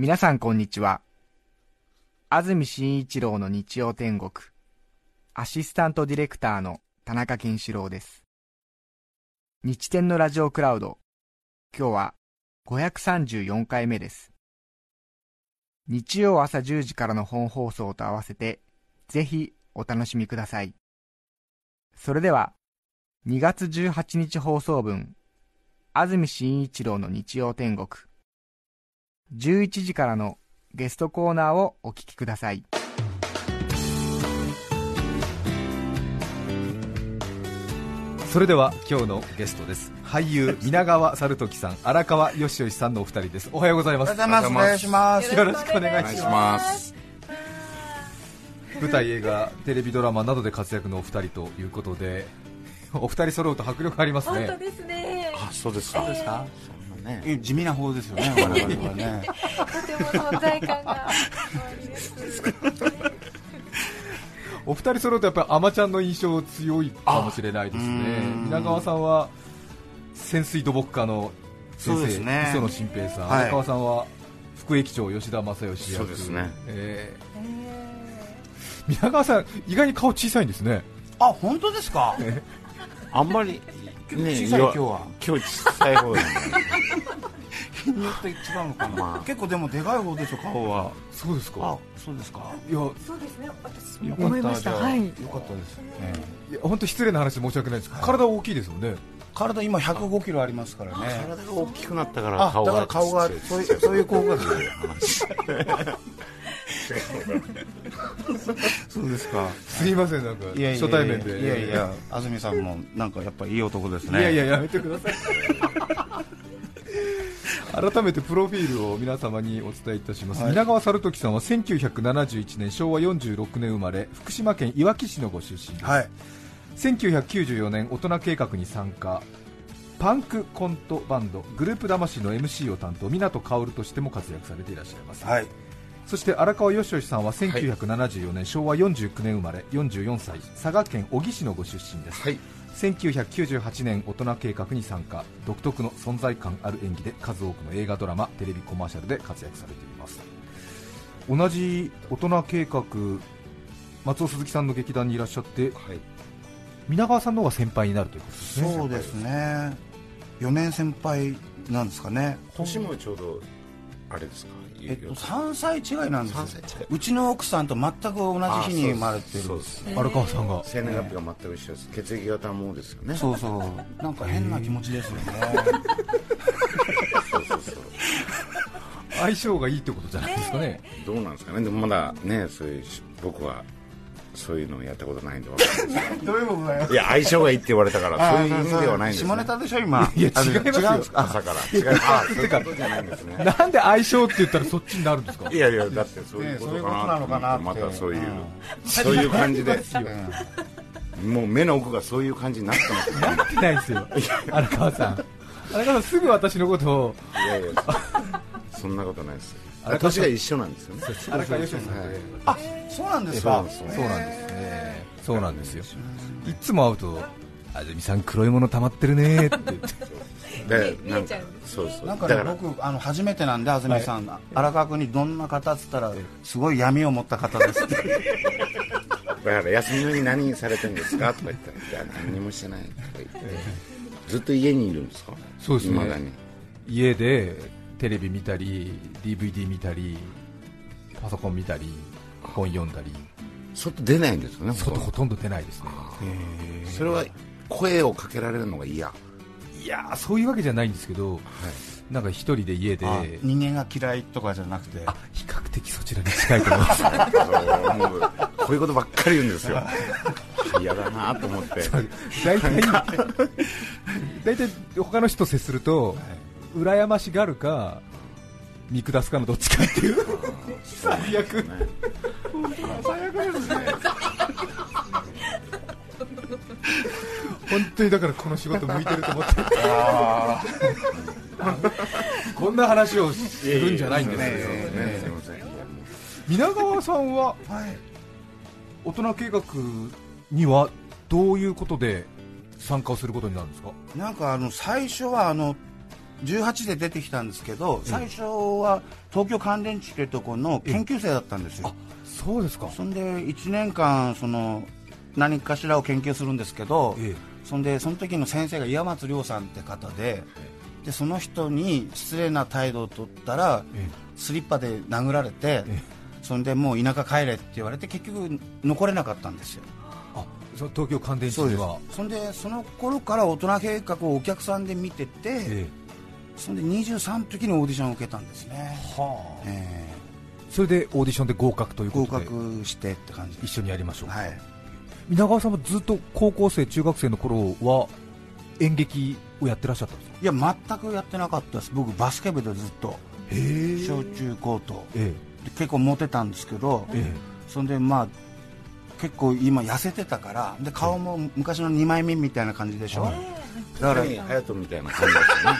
皆さんこんにちは。安住紳一郎の日曜天国、アシスタントディレクターの田中健志郎です。日天のラジオクラウド、今日は534回目です。日曜朝10時からの本放送と合わせて、ぜひお楽しみください。それでは、2月18日放送分、安住紳一郎の日曜天国、11時からのゲストコーナーをお聞きくださいそれでは今日のゲストです俳優 皆川猿時さん荒川よしよしさんのお二人ですおはようございますお願いします。よろしくお願いしまます。舞台映画テレビドラマなどで活躍のお二人ということでお二人揃うと迫力ありますね本当ですね。あ、そうですか。そうですかそんなね。地味な方ですよね、我々はね。とても存在感がおありです。お二人揃うとやっぱりアマちゃんの印象強いかもしれないですね皆川さんは潜水土木科の先そうで生、すね磯野新平さん、はい荒川さんは副駅長吉田正義役そうですねえー皆川さん意外に顔小さいんですねあ、本当ですか？あんまり、ね、小さい今日は。今日小さい方だね。日によって違うのかな。まあ結構でもでかい方でしょ、顔は。そうですあ、そうですか。いやそうですね。私よかった思いました。はい。よかったです。えいや本当失礼な話で申し訳ないですけど、体大きいですもんねえ体今105キロありますからね。体が大きくなったからあ、顔がだから顔がそういうそういう効果で。そうですか。すいませんなんか初対面でいやいや、安住さんもなんかやっぱいい男ですね。いやいややめてください改めてプロフィールを皆様にお伝えいたします、はい皆川猿時さんは1971年昭和46年生まれ福島県いわき市のご出身です、はい。1994年大人計画に参加パンクコントバンドグループ魂の MC を担当湊薫としても活躍されていらっしゃいます、はい。そして荒川よしよしさんは1974年、昭和49年生まれ44歳佐賀県小城市のご出身です、はい。1998年大人計画に参加独特の存在感ある演技で数多くの映画ドラマテレビコマーシャルで活躍されています同じ大人計画松尾鈴木さんの劇団にいらっしゃってはい。皆川さんの方が先輩になるということですねそうですね。4年先輩なんですかね。年もちょうど、あれですか？えっと、3歳違いなんですよ3歳違い。うちの奥さんと全く同じ日に生まれてるそうです。荒川さんが生年月日が全く一緒です。血液型もですよね。そうそうなんか変な気持ちですよねそうそうそう。相性がいいってことじゃないですかねどうなんですかね。でもまだね、そういうし、僕は。そういうのをやったことないんでわかんない。で すどういうことだよ。いや相性がいいって言われたからそういう意味ではないんです、ね、下ネタでしょ今。いやあ違いますよ。朝から。違うあそういうことじゃないんですね。なんで相性って言ったらそっちになるんですか？いやいやだってそういねうことなのかなまたそういう、うん。そういう感じで。うん。もう目の奥がそういう感じになってますね。なってないですよ。荒川さん。荒川さんすぐ私のことを。いやいやそんなことないですあれ年が一緒なんですよね。荒川よさんはいあそうなんですか。そうなんですそうなんですね。そうなんですよ。いつも会うと安住さん黒いもの溜まってるねって。言ってでなんか見えちゃうんですそうそう。なんかねだから僕あの初めてなんで安住さん、荒川君にどんな方っつったらすごい闇を持った方です。っ てだから休みの日何されてるんですかとか言ったらいや何にもしてないとか言って。ずっと家にいるんですか？そうですね。未だに。家でテレビ見たり DVD 見たりパソコン見たり本読んだり。外出ないんですよねほとんど外ほとんど出ないですね。それは声をかけられるのが嫌。いやーそういうわけじゃないんですけどなんか一人で家であ人間が嫌いとかじゃなくて。あ比較的そちらに近いと思います。こういうことばっかり言うんですよ。嫌だなと思って。大体大体他の人と接すると、羨ましがるか見下すかのどっちかっていう。最悪本当にだからこの仕事向いてると思って。こんな話をするんじゃないんですよ、皆川さんははい大人計画にはどういうことで参加をすることになるんですか？なんかあの最初はあの18で出てきたんですけど最初は東京乾電池っていうところの研究生だったんですよ。そうですか。そんで1年間その何かしらを研究するんですけど、えそんでその時の先生が岩松亮さんって方ででその人に失礼な態度を取ったらえスリッパで殴られてえそんでもう田舎帰れって言われて結局残れなかったんですよ。あその東京乾電池には。そんでその頃から大人計画をお客さんで見てて、えそんで23の時にオーディションを受けたんですね、えはあ。えそれでオーディションで合格というー合ことで。格してって感じ。一緒にやりましょう、はい。皆川さんもずっと高校生中学生の頃は演劇をやってらっしゃったんですか？いや全くやってなかったです。僕バスケ部でずっと。小中高と。えで結構モテたんですけど、ええ。そんでまあ結構今痩せてたからで顔も昔の2枚目みたいな感じでしょ、はいだから谷隼人みたいな感じですよね。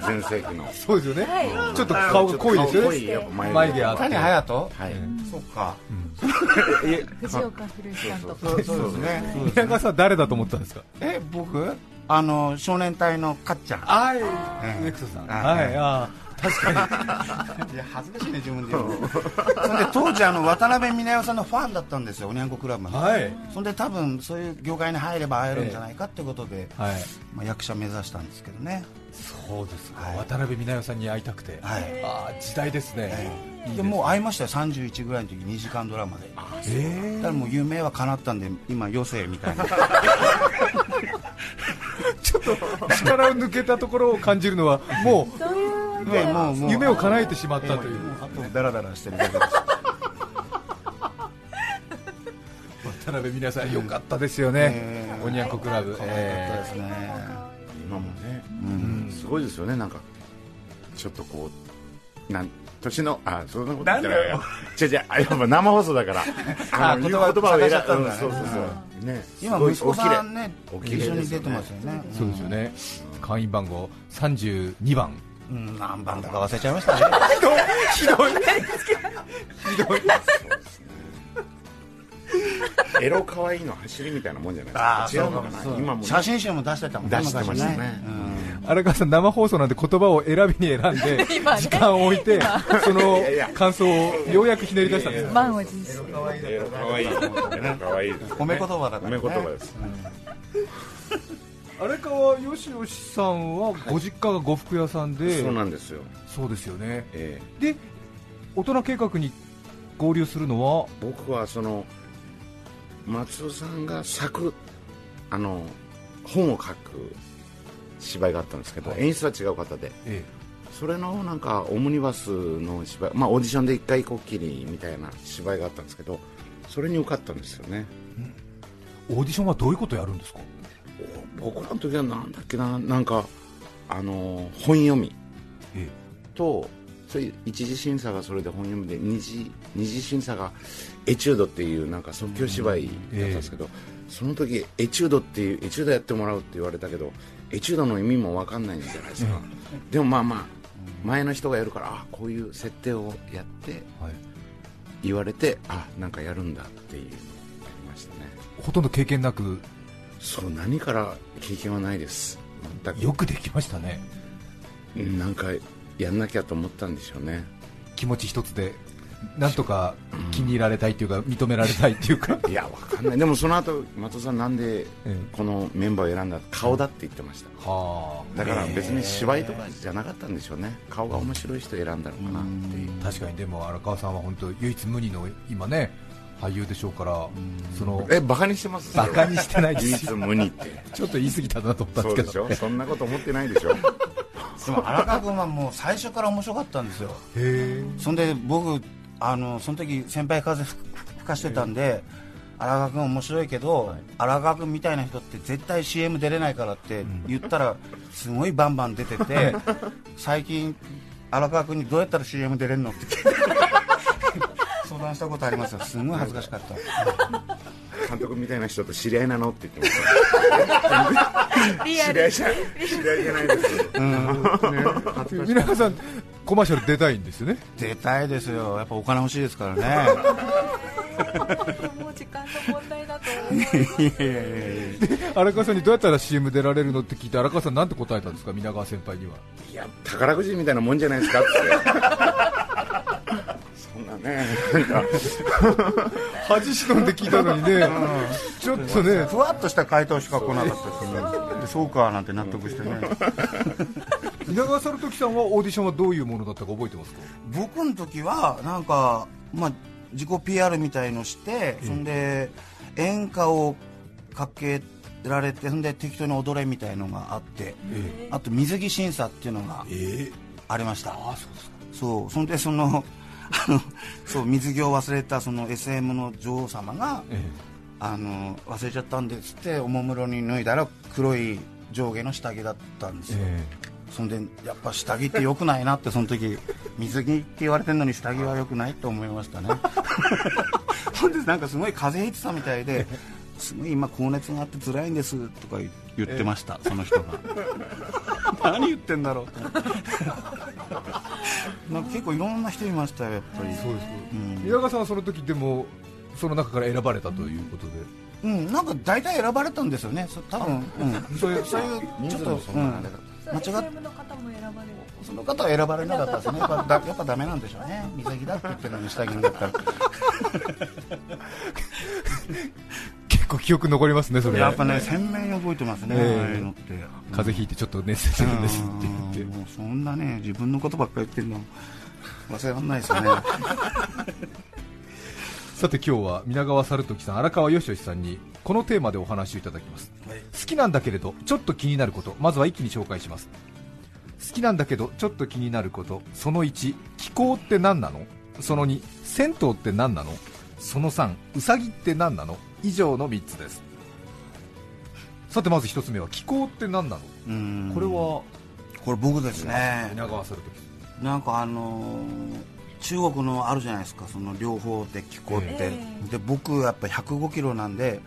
全盛期の。えそうですよね、はい。ちょっと顔が濃いですよね。顔濃いやっぱ眉毛あって。谷隼人はい。そっか。藤岡弘さんとか。そうそう。ですね。皆川さん誰だと思ったんですか？え僕？あの少年隊のかっちゃん。はい。ええ。ネクソさん。あはい。あ確かに。いや恥ずかしいね自分で言うの。そんで当時あの渡辺美奈代さんのファンだったんですよおにゃんこクラブの、はい。そんで多分そういう業界に入れば会えるんじゃないかってことで、はい。まあ、役者目指したんですけどね。そうですか、はい。渡辺美奈代さんに会いたくて、はい。ああ時代ですね、い。いでもう会いましたよ31ぐらいの時2時間ドラマで。えだからもう夢は叶ったんで今余生みたいな。力を抜けたところを感じるのはもそういうねもうもうう。夢を叶えてしまったという。あとダラダラしてるだけです。渡辺美奈代さんよかったですよね、ええ。おにゃんこクラブ、えったですね、今もねうん。すごいですよね。なんかちょっとこうなん年のあそんなこと言ってないよ。違う違うあやっぱ生放送だから。あの言葉言葉を選探しちゃったんだね。うん。そうそうそう。ね今息子さんねお綺麗。一緒に出てますよね。そうですよね、会員番号32番うん何番だか忘れちゃいましたね。ひどい。ひどい。エロ可愛いの走りみたいなもんじゃないああですか。違うのかな。そう今もね。写真集も出してたもんね出してましたね。昔荒川さん生放送なんで言葉を選びに選んで 時間を置いてその感想をようやくひねり出したんです満を持して。エロ可愛い。エロ可愛い。ですね褒め言葉だからね。褒め言葉です荒川よしよしさんはご実家が呉服屋さんで、そうなんですよ。そうですよね。ええ。で大人計画に合流するのは？僕はその松尾さんが作あの本を書く芝居があったんですけど、演出は違う方で。えそれのなんかオムニバスの芝居、まあ、オーディションで一回こっきりみたいな芝居があったんですけどそれに受かったんですよね。オーディションはどういうことやるんですか？僕らの時はなんだっけななんかあの本読み。えとそういう一次審査がそれで本読みで二次二次審査がエチュードっていうなんか即興芝居だったんですけど、その時エチュードっていうエチュードやってもらうって言われたけどエチュードの意味も分かんないんじゃないですか、でもまあまあ前の人がやるからあこういう設定をやってはい、言われてあなんかやるんだっていうのがありましたね。ほとんど経験なくそう何から経験はないです。全く。よくできましたね。うんなんかやんなきゃと思ったんでしょうね。気持ち一つでなんとか気に入られたいっていうか認められたいっていうか。いやわかんない。でもその後松尾さんなんでえこのメンバーを選んだ顔だって言ってました。はだから別に芝居とかじゃなかったんでしょうね。顔が面白い人選んだのかなっていう。あ確かに。でも荒川さんは本当唯一無二の今ね俳優でしょうからそのえバカにしてます？バカにしてないです唯一無二って。ちょっと言い過ぎたなと思ったんそうでけど。ですしょ？そんなこと思ってないでしょ？でも荒川君はもう最初から面白かったんですよ。へそんで僕あのその時先輩風吹吹かしてたんで荒川君面白いけど荒川君みたいな人って絶対 CM 出れないからって言ったらすごいバンバン出てて最近荒川君にどうやったら CM 出れるのって聞いて。相談したことありますよ。すごい恥ずかしかった。監督みたいな人と知り合いなのって言ってまし知り合いじゃ知り合いじゃないですえ皆さんコマーシャル出たいんですよね。出たいですよ。やっぱお金欲しいですからね。もう時間の問題だと思います荒川さんにどうやったら CM 出られるのって聞いて荒川さんなんて答えたんですか？皆川先輩には。いや宝くじみたいなもんじゃないですかって。そんなね。なんか恥忍んで聞いたのにね。ちょっとね。ふわっとした回答しか来なかったですそうかなんて納得してね。皆川猿時さんはオーディションはどういうものだったか覚えてますか？僕の時はなんか、まあ、自己 PR みたいのして、そんで演歌をかけられてそんで適当に踊れみたいのがあって、えあと水着審査っていうのがえありました。ああそうですか。そう。そんでそのあ のそう水着を忘れたその SM の女王様がえあの忘れちゃったんですっておもむろに脱いだら黒い上下の下着だったんですよ、えそんでやっぱ下着って良くないなってその時水着って言われてるのに下着は良くないと思いましたね。ほんでなんかすごい風邪ひいてたみたいですごい今高熱があって辛いんですとか言ってました、その人が。何言ってんだろう。と思ってなんか結構いろんな人いましたよやっぱり。そうです。かうん。宮川さんはその時でもその中から選ばれたということで。うん、なんか大体選ばれたんですよね、そ多分、うん、そういう、そういう、ちょっと、うん間違っるその方は選ばれなかったですね、やっぱだやっぱダメなんでしょうね、水着だって言ってるのに下着になったら、結構記憶残りますねそれ。やっぱね、鮮明に覚えてますね、ええ。ああいうのって。風邪ひいてちょっと熱出てるんですって言って。うんもうそんなね、自分のことばっかり言ってるの、忘れられないですよね。さて今日は皆川猿時さん荒川よしよしさんにこのテーマでお話をいただきます、好きなんだけれどちょっと気になること。まずは一気に紹介します。好きなんだけどちょっと気になること。その1気候って何なの？その2銭湯って何なの？その3うさぎって何なの？以上の3つです。さてまず1つ目は気候って何なの？うん。これは？これ僕ですね。皆川猿時。なんかあのー中国のあるじゃないですか。その両方で気候って、えで僕やっぱ105キロなんで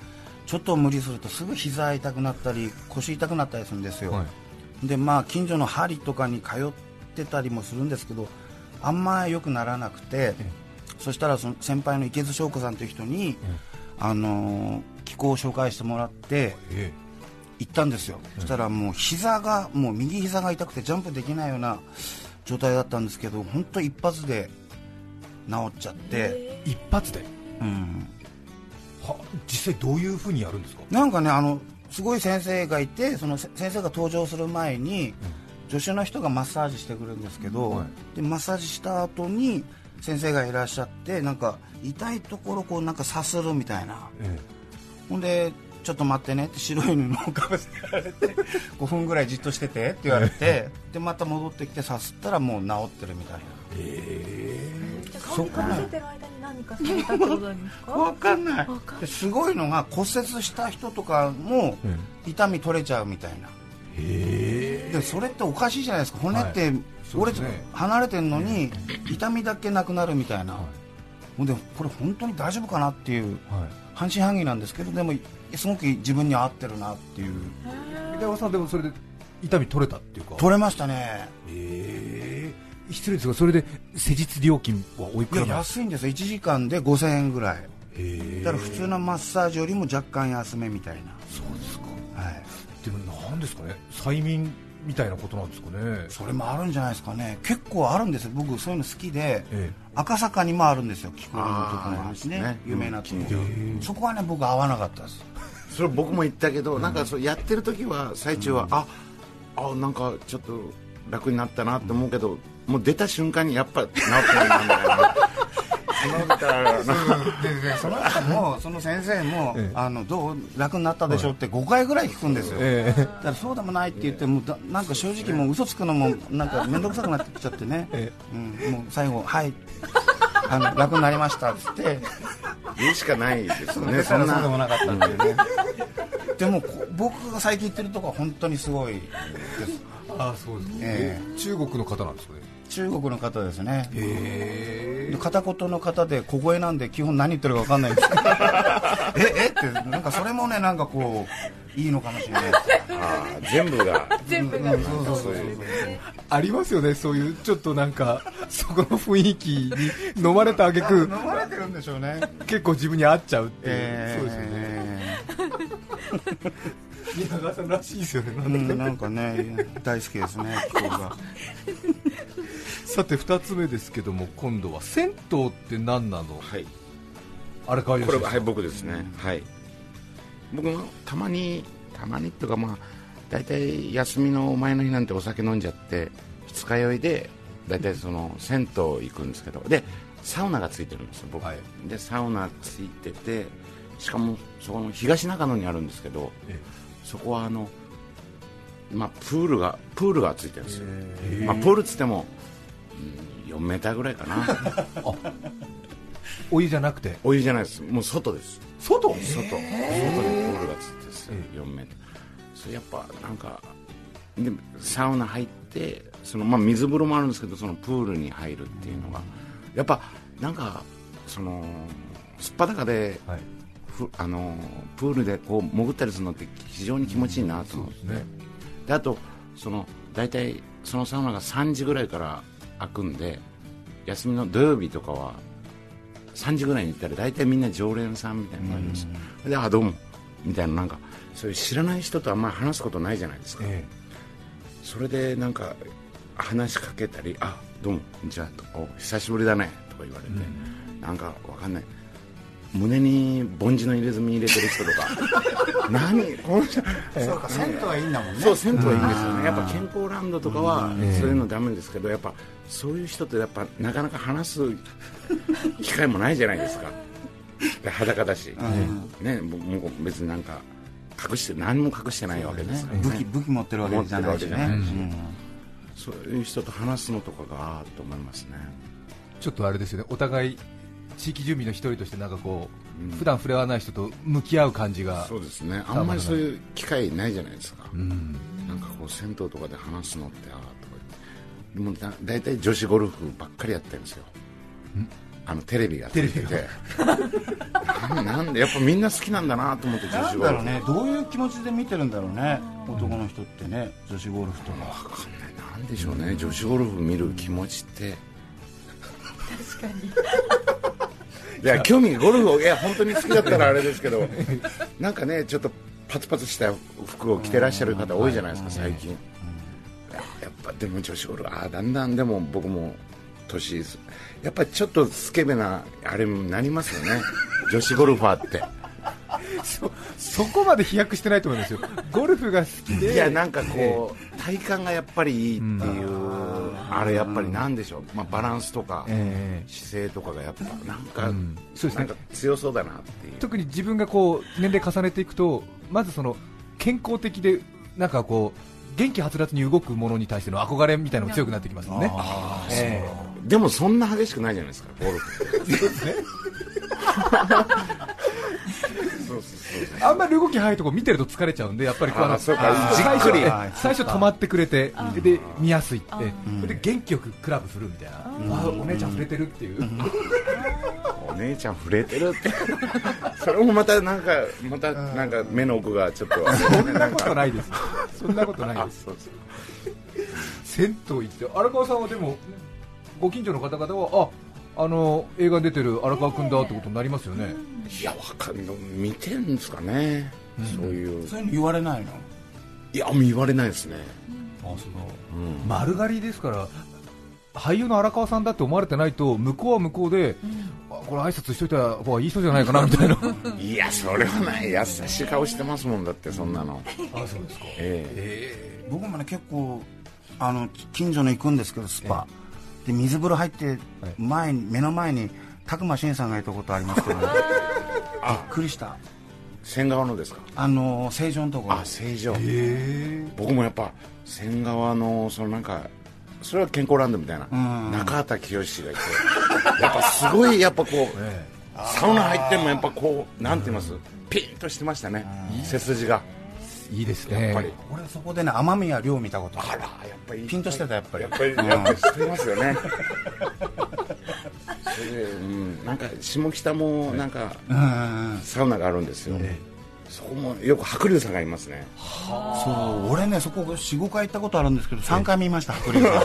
ちょっと無理するとすぐ膝痛くなったり腰痛くなったりするんですよ、はい。でまあ近所の針とかに通ってたりもするんですけどあんま良くならなくて、そしたらその先輩の池津翔子さんという人に、あのー気候を紹介してもらってえ行ったんですよ、そしたらもう膝がもう右膝が痛くてジャンプできないような状態だったんですけど本当一発で治っちゃって、え一発で？うん、は実際どういうふうにやるんですか？なんかねあのすごい先生がいてそのせ先生が登場する前に、助手の人がマッサージしてくるんですけど、はい。でマッサージした後に先生がいらっしゃってなんか痛いところこうなんかさするみたいな。えほんでちょっと待ってねって白い布をかぶせられて 5分ぐらいじっとしててって言われてでまた戻ってきてさすったらもう治ってるみたい顔にかぶせてる間に何かされたってことなんですな分か。かんない。すごいのが骨折した人とかもえ痛み取れちゃうみたいな。へでそれっておかしいじゃないですか。骨ってはい離れてるのに痛みだけなくなるみたいな、ほんでこれ本当に大丈夫かなっていうえはい。半信半疑なんですけどでもすごく自分に合ってるなっていう。三川さんでもそれで痛み取れたっていうか。取れましたね。ええ失礼ですがそれで施術料金はおいいやくら安いんですよ。1時間で5000円ぐらい。だから普通のマッサージよりも若干安めみたいそうですか。な、はい、でもなんですかね？催眠みたいなことなんですかね。それもあるんじゃないですかね。結構あるんですよ。僕そういうの好きでえ赤坂にもあるんですよ気候のところあーですね。ね有名なとこ。うん。近そこはね僕合わなかったです。それ僕も言ったけど、なんかそうやってる時は最中は、ああなんかちょっと楽になったなって思うけど、もう出た瞬間にやっぱ治ってないなみたいなその人もその先生も、あのどう楽になったでしょうって5回ぐらい聞くんですよ、えだからそうでもないって言ってもなんか正直もう嘘つくのもなんか面倒くさくなってきちゃってね、えうん、もう最後はいあの楽になりましたっつって言うしかないですよね。そんそうでもなかったっていうね。でも僕が最近行ってるとこは本当にすごいですああそうですか、え中国の方なんですかね。中国の方ですね。へで片言の方で小声なんで基本何言ってるか分かんないんですけど。ええ？ってなんかそれもねなんかこういいのかもしれない。ですあー全部が。全部が。そういう。ありますよねそういうちょっとなんかそこの雰囲気に飲まれた挙句 飲まれてるんでしょうね。結構自分に合っちゃうっていう、えそうですよね。宮川さんらしいですよね。ーうんなんかね大好きですね気候がさて2つ目ですけども今度は銭湯って何なの？はい。荒川良これははい僕ですね、はい。僕もたまにたまにっていうかまあ大体休みの前の日なんてお酒飲んじゃって二日酔いで大体その銭湯行くんですけどでサウナがついてるんですよ僕、はい。でサウナついててしかもそこの東中野にあるんですけどえそこはあのまあプールがプールがついてるんですよ、えまあ、プールっつっても、うん、4メーターぐらいかな。お湯じゃなくて？お湯じゃないです。もう外です。外？外。外にプールがついてですよえ。4メートルそれやっぱなんかでサウナ入ってその、まあ、水風呂もあるんですけどそのプールに入るっていうのがやっぱなんかそのすっぱだかではい。ふあのプールでこう潜ったりするのって非常に気持ちいいなと思って、ね。であとその大体そのサウナが3時ぐらいから開くんで休みの土曜日とかは3時ぐらいに行ったら大体みんな常連さんみたいなのがあります。であどうも。みたいななんかそういう知らない人とあんまり話すことないじゃないですか、えそれでなんか話しかけたりあどうもじゃあお久しぶりだねとか言われて、なんかわかんない胸にぼんじの入れ墨入れてる人とか。何？この人。そうか銭湯はいいんだもんね。そう銭湯はいいんですよね。やっぱ健康ランドとかはん。そういうのダメですけどやっぱそういう人とやっぱなかなか話す機会もないじゃないですか。で 裸だし、ねももう別になんか隠して何も隠してないわけですからね。武器武器持ってるわけじゃないし持ってるわけじゃないしね。そういう人と話すのとかがと思いますね。ちょっとあれですよね。お互い地域住民の一人としてなんかこう、うん。普段触れ合わない人と向き合う感じがそうですね。あんまりそういう機会ないじゃないですか、うん。なんかこう銭湯とかで話すのってああとか言って。でもだ大体女子ゴルフばっかりやってるんですよ。あのテレビがついてて。なんでやっぱみんな好きなんだなと思って女子ゴルフ。だろうね。どういう気持ちで見てるんだろうね。男の人ってね。女子ゴルフとか。わかんない。なんでしょうね。女子ゴルフ見る気持ちって確かに。いや興味ゴルフをいや本当に好きだったらあれですけどなんかねちょっとパツパツした服を着てらっしゃる方多いじゃないですか最近。ややっぱでも女子ゴルフああだんだんでも僕も年ですやっぱりちょっとスケベなあれになりますよね。女子ゴルファーって。そそこまで飛躍してないと思いますよ。ゴルフが好きで。いやなんかこう体感がやっぱりいいっていう、あれやっぱりなんでしょう、まあ、バランスとか、ええ。姿勢とかがやっぱなんか、うん。そうですね。なんか強そうだなっていう。特に自分がこう年齢重ねていくとまずその健康的でなんかこう元気はつらつに動くものに対しての憧れみたいなのが強くなってきますよね。えでもそんな激しくないじゃないですかゴルフ あんまり動き早いとこ見てると疲れちゃうんでやっぱりこうあの最初最初止まってくれてで見やすいって。で元気よくクラブするみたいな。あお姉ちゃん触れてるっていう。お姉ちゃん触れてるって。それもまたなんかまたなんか目の奥がちょっと。そんなことないです。そんなことないあです銭湯行って荒川さんはでもご近所の方々はああの映画に出てる荒川君だってことになりますよね。いやわかんない。見てるんですかね、そういう。そういうの言われないの？いや言われないですね、あそう。うん。丸刈りですから俳優の荒川さんだって思われてないと向こうは向こうで、あこれ挨拶しといた方がいい人じゃないかな みたいな。いやそれはない。優しい顔してますもんだってそんなの。あそうですか。え僕もね結構あの近所の行くんですけどスパ、で水風呂入って前に目の前に拓磨真さんがいたことありますけど。びっくりした。え仙川のですか？あの成城のところ。あ正常え僕もやっぱ仙川のそのなんかそれは健康ランドみたいな、うん。中畑清がいて。やっぱすごいやっぱこうえサウナ入ってもやっぱこうなんて言います？ピンとしてましたね。背筋が。えいいですね。やっぱり。俺そこでね雨宮亮見たことあらやっぱりピンとしてたやっぱり。やっぱりやっぱりしてますよね。それで、うん、なんか下北もなんかサウナがあるんですよ、そこもよく白龍さんがいますね。そう俺ねそこ45回行ったことあるんですけど3回見ました白龍さん。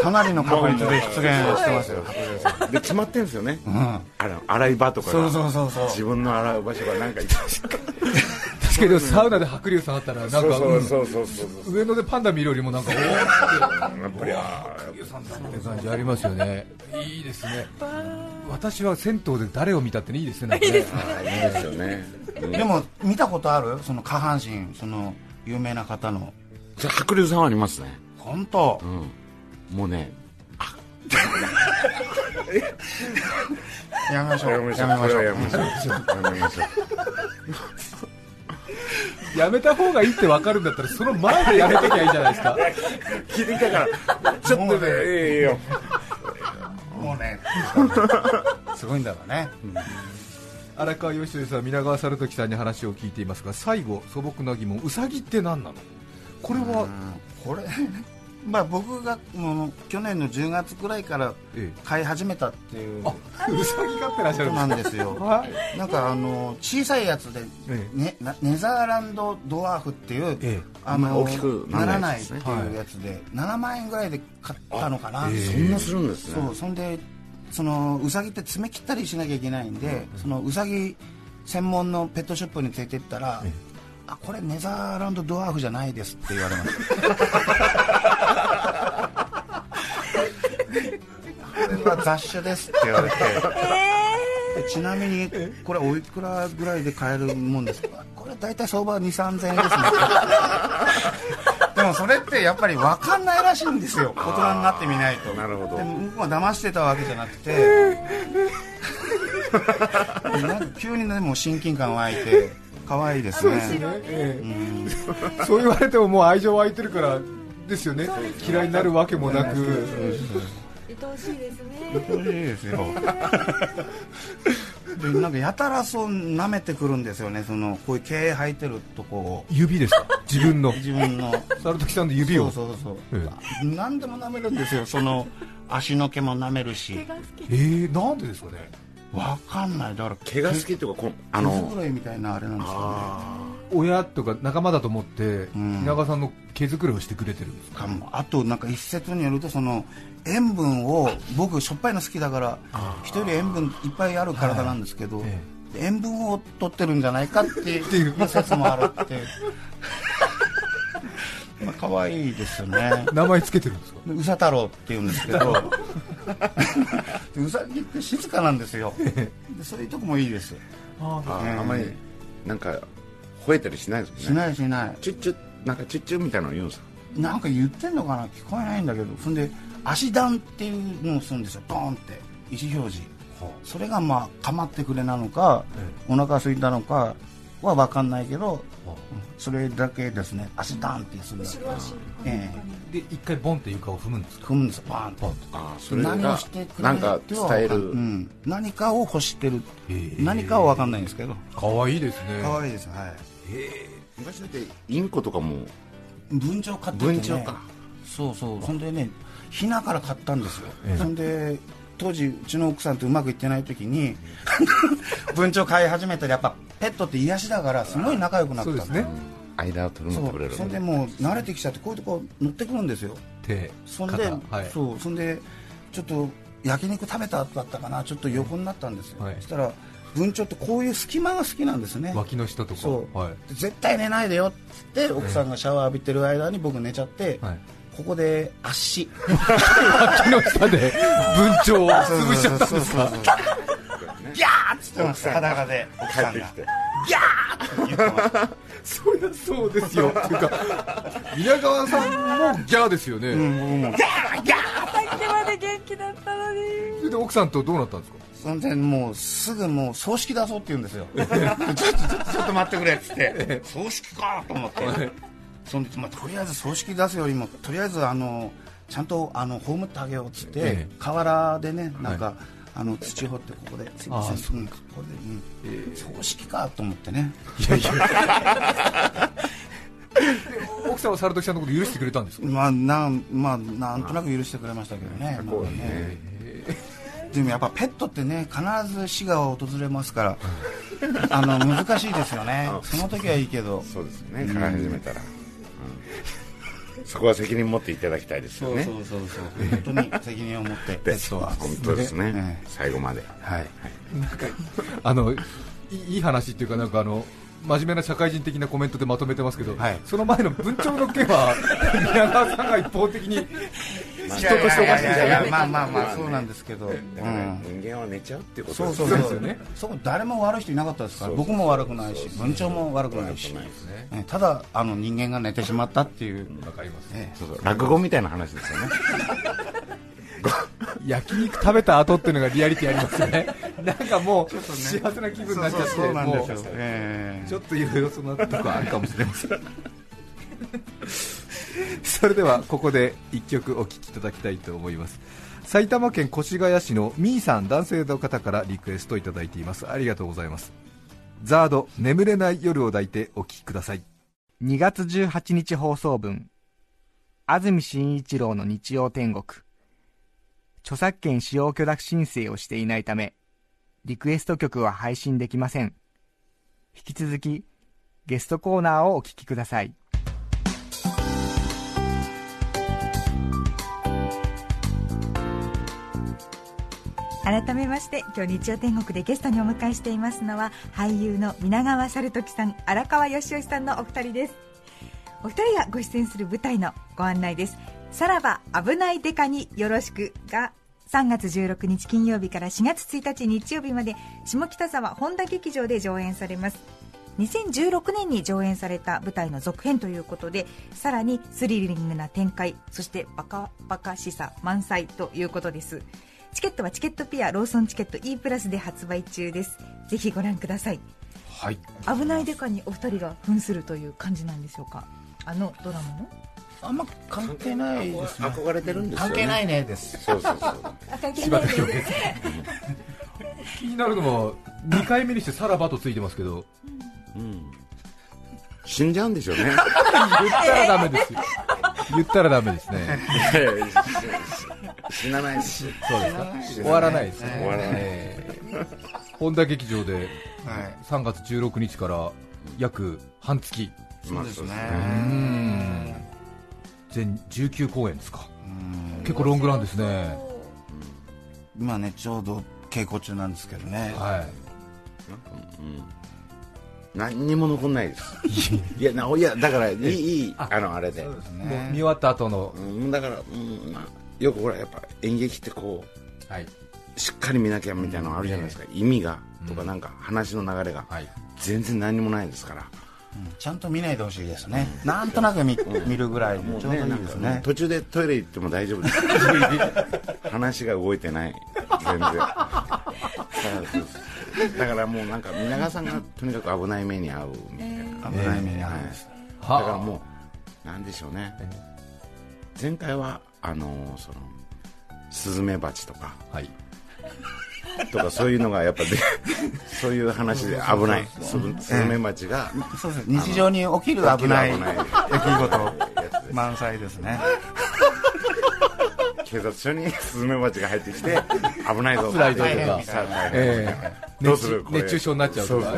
かなりの確率で出現してますよ白龍さん。で決まってんですよね、うん。あの洗い場とかが。そうそうそうそう。自分の洗う場所がなんかいたし確かにサウナで白龍さんあったらなんか上野でパンダ見るよりもなんか おーってやっぱりあって感じありますよね。いいですね。私は銭湯で誰を見たっていいですねいいですよね、う んでも見たことある？その下半身その有名な方の。じゃあ白龍さんはありますね。本当。うん。もうね やめましょう。やめましょう。やめましょう。やめましょうやめた方がいいって分かるんだったらその前でやめときゃいいじゃないですか。聞いてきたから。ちょっとねいいよ。もうね。すごいんだろうね。荒川義則さん皆川猿時さんに話を聞いていますが最後素朴な疑問。ウサギって何なの？これは、これ？まあ僕がもう去年の10月くらいからえ飼い始めたっていうえ、あウサギ飼ってらっしゃるなんんでですよ。はい。なんかあの小さいやつで、えね、なネザーランドドワーフっていう、ええ。あの大きくななららなないいってやつですねいうやつで、7万円ぐらいで買ったのかな、ええそんなするんですね。そうそんでそのウサギって爪切ったりしなきゃいけないんで、そのウサギ専門のペットショップに連れて行ったら、あこれネザーランドドワーフじゃないですって言われました これは雑種ですって言われて、でちなみにこれおいくらぐらいで買えるもんですか？これ大体相場は2 3 0 0円ですね。でもそれってやっぱり分かんないらしいんですよ。大人になってみないと。なるほど。で向こうは騙してたわけじゃなくて。なんか急にねもう親近感湧いて可愛いですね。ええそう言われてももう愛情湧いてるからですよね。嫌いになるわけもなく愛おしいですね。美味しいですよ。でなんかやたらそう舐めてくるんですよね。そのこういう毛生えてるとこを。指ですか？自分の。自分の。猿時さんの指を。そうそうそう、え何でも舐めるんですよ。その足の毛も舐めるし。毛が好き。えー、なんでですかね？わかんない。だから毛が好きっていうかこのあ毛のづくろいみたいなあれなんですよね親とか仲間だと思ってん。稲川さんの毛づくろいをしてくれてるんですか？あとなんか一説によるとその塩分を僕しょっぱいの好きだから人より塩分いっぱいある体なんですけど、え塩分を取ってるんじゃないかってていう。説もあるって まあ可愛いですよね。名前つけてるんですか？でうさ太郎って言うんですけど。でうさぎって静かなんですよ。でそういうとこもいいです。あええ。あんまりなんか吠えたりしないですもんね。しないしない。チュッチュッなんかチュッチュッみたいなの言うんですか？なんか言ってんのかな？聞こえないんだけど。そんで足段っていうのをするんですよ。ドーンって。意思表示。それがまあ構ってくれなのか、お腹空いたのかは分かんないけど、う。ん。それだけですね。足ダンってする後ろ足えで一回ボンって床を踏むんですか？踏むんですよ。バーンとああそれが何をしてくれなんかては分かん伝える。うん、何かを欲してる。へー何かは分かんないんですけど。可愛いですね。可愛いです。はい昔だってインコとかも文鳥買ってて、ね、文鳥か。そうそう。そんでねひなから買ったんですよ、ええ。そんで当時うちの奥さんとうまくいってない時に 文鳥飼い始めたらやっぱペットって癒しだからすごい仲良くなったそうですね。間を取るのとくれるそんでもう慣れてきちゃってこういうとこ乗ってくるんですよ。手そんで、肩はい。そう。そんでちょっと焼肉食べた後だったかな。ちょっと横になったんですよ、はい。そしたら文鳥ってこういう隙間が好きなんですね。脇の下とか。そう、はい。で絶対寝ないでよ。っつって奥さんがシャワー浴びてる間に僕寝ちゃって、はい。ここで足脇の下で文鳥を潰しちゃったんですか？ギャーっつってます裸で奥帰さんが。ってきて。ギャーって言ってます。そりゃそうですよ。っていうか皆川さんもギャーですよね、うん。僕もさっきまで元気だったのに。それで奥さんとどうなったんですか？そんでもうすぐもう葬式だぞって言うんですよ。ちょっとちょっとちょっと待ってくれっつって。葬式かと思って。そんで、まあ、とりあえず葬式出すよりもとりあえずあのちゃんとあの葬ってあげようっつって、ええ。河原でねなんか、あの土掘ってここですいません。そここで、うん。葬式かと思ってね。いやいや。奥さんは猿時さんのこと許してくれたんですか？まあなんまあなんとなく許してくれましたけどね,、まあねでもやっぱペットってね必ず死が訪れますからあの難しいですよね。その時はいいけど。そうですね。から始めたら、うん。そこは責任持っていただきたいですよね。そうそうそうそう。本当に責任を持ってペットは。本当ですね、ね最後まで。はい。あのい いい話っていうか、なんかあの真面目な社会人的なコメントでまとめてますけど、はい。その前の文鳥の件は、宮川さんが一方的に人としておかしい。じゃまあまあままあねあそうなんですけど、うん。人間は寝ちゃうっていうことそうですそう。ね そこ誰も悪い人いなかったですからそう僕も悪くないし文鳥も悪くないしただあの人間が寝てしまったっていう。わかります。ねそうそう。落語みたいな話ですよね。焼肉食べた後っていうのがリアリティありますよね、なんかもう幸せな気分になっちゃって、そうなんですよ。もうえ。ちょっといろいろそのとこあるかもしれません。それではここで一曲お聴きいただきたいと思います。埼玉県越谷市のみーさん男性の方からリクエストいただいています。ありがとうございます。ザード眠れない夜を抱いてお聴きください。2月18日放送分。安住紳一郎の日曜天国。著作権使用許諾申請をしていないためリクエスト曲は配信できません。引き続きゲストコーナーをお聞きください。改めまして今日日曜天国でゲストにお迎えしていますのは俳優の皆川猿時さん荒川義義さんのお二人です。お二人がご出演する舞台のご案内です。さらば危ないデカによろしくが3月16日金曜日から4月1日日曜日まで下北沢本田劇場で上演されます。2016年に上演された舞台の続編ということでさらにスリリングな展開そしてバカバカしさ満載ということです。チケットはチケットピアローソンチケット E プラスで発売中です。ぜひご覧ください。はい。危ないデカにお二人が扮するという感じなんでしょうか？あのドラマの？あんま関係ないですね。憧れてるんですよね。関係ないねです。そうそうそう。柴田恭平さん気になるのも2回目にしてさらばとついてますけど。うん。死んじゃうんでしょうね。言ったらダメですよ。言ったらダメですね 死なないし。そうですか。終わらないですね。終わらない。えー本田劇場ではい3月16日から約半月。そうですね。うん。全19公演ですか。うん。結構ロングランですね。今ねちょうど稽古中なんですけどね。はうん。何にも残んないです。いやないやだからいいいいあのあれで。いもう見終わった後の。うんだから、うんまあ、よくほらやっぱ演劇ってこうはい。しっかり見なきゃみたいなのあるじゃないですか、意味がとかなんか話の流れが。はい。全然何にもないですから、うん。ちゃんと見ないでほしいですね。なんとなく見見るぐらいでちょうどいいですね。途中でトイレ行っても大丈夫です。話が動いてない。全然。だからもうなんか皆川さんがとにかく危ない目に遭うみたいな、危ない目に遭うんです。だからもうなんでしょうね。前回はあのそのスズメバチとかはい。とかそういうのがやっぱで そういう話で危ない。スズメバチがそうです日常に起きる危ない危ない来事。満載ですね。警察署にスズメバチが入ってきて危ないぞ。辛いぞとか。ええ。どうする？熱中症になっちゃうとか。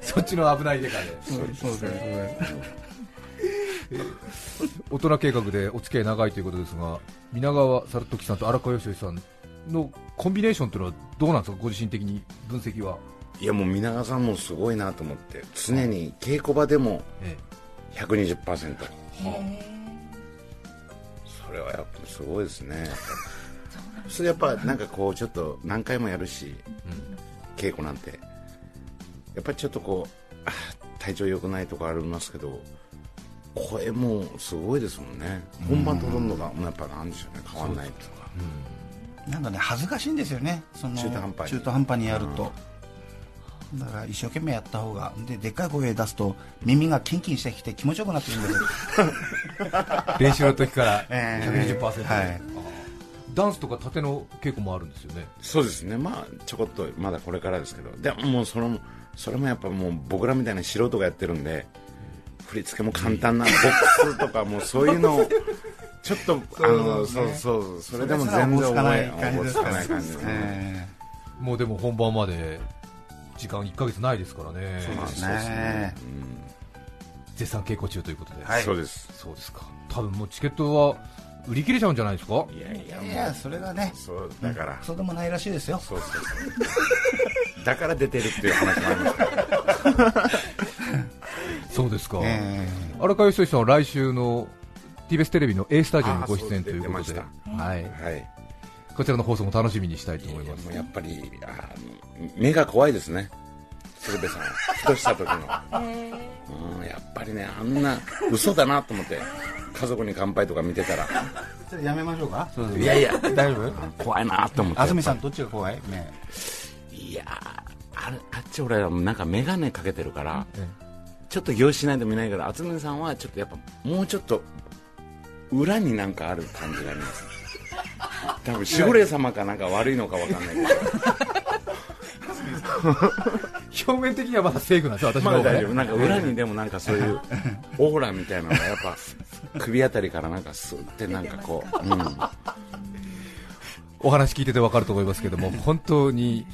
そっちの危ないデカで。そうです。ね 大人計画でお付き合い長いということですが皆川猿時さんと荒川義義さんのコンビネーションというのはどうなんですか？ご自身的に分析は。いやもう皆川さんもすごいなと思って常に稽古場でもえ120%それはやっぱすごいですね。それやっぱなんかこうちょっと何回もやるし、稽古なんて。やっぱりちょっとこうあ体調良くないとかありますけど声もすごいですもんね。本番とほとんどがもうやっぱなんでしょうね。変わんないとかなんかね恥ずかしいんですよね。その中途半端に。中途半端にやると。だから一生懸命やった方が。ででっかい声出すと耳がキンキンしてきて気持ちよくなってくるんですよ。練習の時から。ええ。120%、はい。ダンスとか縦の稽古もあるんですよね。そうですね。まあちょこっとまだこれからですけど。でももうそれもそれもやっぱもう僕らみたいな素人がやってるんで振り付けも簡単なボックスとかもうそういうのをちょっとあのそうそうそれでも全然それすらおぼつかない覚え感じですからおぼつかない感じですね。えもうでも本番まで時間1ヶ月ないですからね。そうですまあね絶賛稽古中ということで、はい。そうです。そうですか。多分もうチケットは売り切れちゃうんじゃないですか？いやいやいやそれがねそうだから、そうでもないらしいですよ。そうそうそう。だから出てるっていう話もありますから ですか、え荒川義さんは来週の TBS テレビの A スタジオにご出演ということで。あそう出てはい、はい。こちらの放送も楽しみにしたいと思います。もうやっぱりあの目が怖いですね。鶴瓶さん。ふとした時の、うん、やっぱりねあんな嘘だなと思って家族に乾杯とか見てたら。やめましょうか？いやいや。大丈夫？怖いなと思って。安住さんどっちが怖い？ねいやーあれあっち俺らなんか眼鏡かけてるからえちょっと凝視しないと見ないから渥美さんはちょっとやっぱもうちょっと裏になんかある感じがあります。多分守護霊様かなんか悪いのかわかんないけど。表面的にはまだセーフなんですよ、私まの方がね。だ大丈夫。なんか裏にでもなんかそういうオーラみたいなのがやっぱ首あたりからなんかスーってなんかこう、うん、お話聞いてて分かると思いますけども、本当に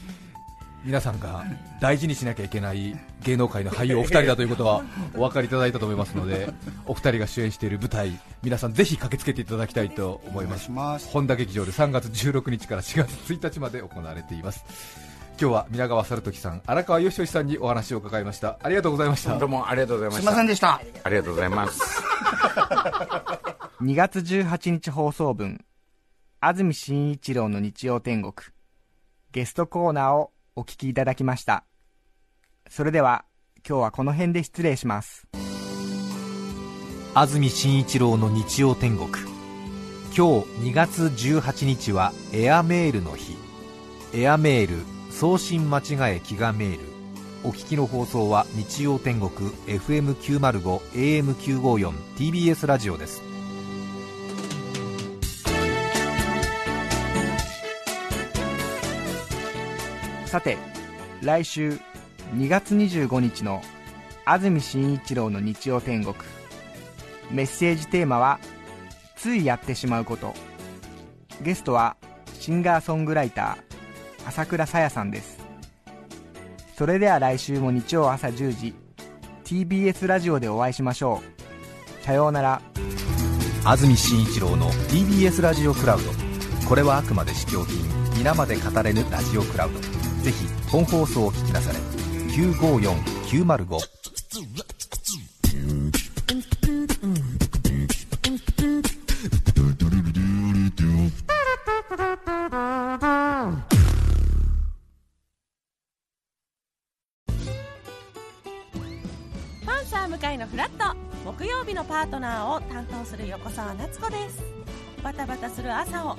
皆さんが大事にしなきゃいけない芸能界の俳優お二人だということは お分かりいただいたと思いますので、お二人が主演している舞台、皆さんぜひ駆けつけていただきたいと思います。します本田劇場で3月16日から4月1日まで行われています。今日は皆川猿時さん、荒川義義さんにお話を伺いました。ありがとうございましたどう。もありがとうございますしいませんでしたありがとうございます 2月18日放送分安住紳一郎の日曜天国ゲストコーナーをお聞きいただきました。それでは今日はこの辺で失礼します。安住紳一郎の日曜天国。今日2月18日はエアメールの日。エアメール送信間違え飢餓メール。お聞きの放送は日曜天国 FM905 AM954 TBS ラジオです。さて来週2月25日の安住紳一郎の日曜天国。メッセージテーマは「ついやってしまうこと」ゲストはシンガーソングライター朝倉さやさんです。それでは来週も日曜朝10時 TBS ラジオでお会いしましょう。さようなら。安住紳一郎の TBS ラジオクラウド。これはあくまで試供品。皆まで語れぬラジオクラウド。ぜひ本放送を聞きなされ954905パンサー向かいのフラット。木曜日のパートナーを担当する横澤夏子です。バタバタする朝を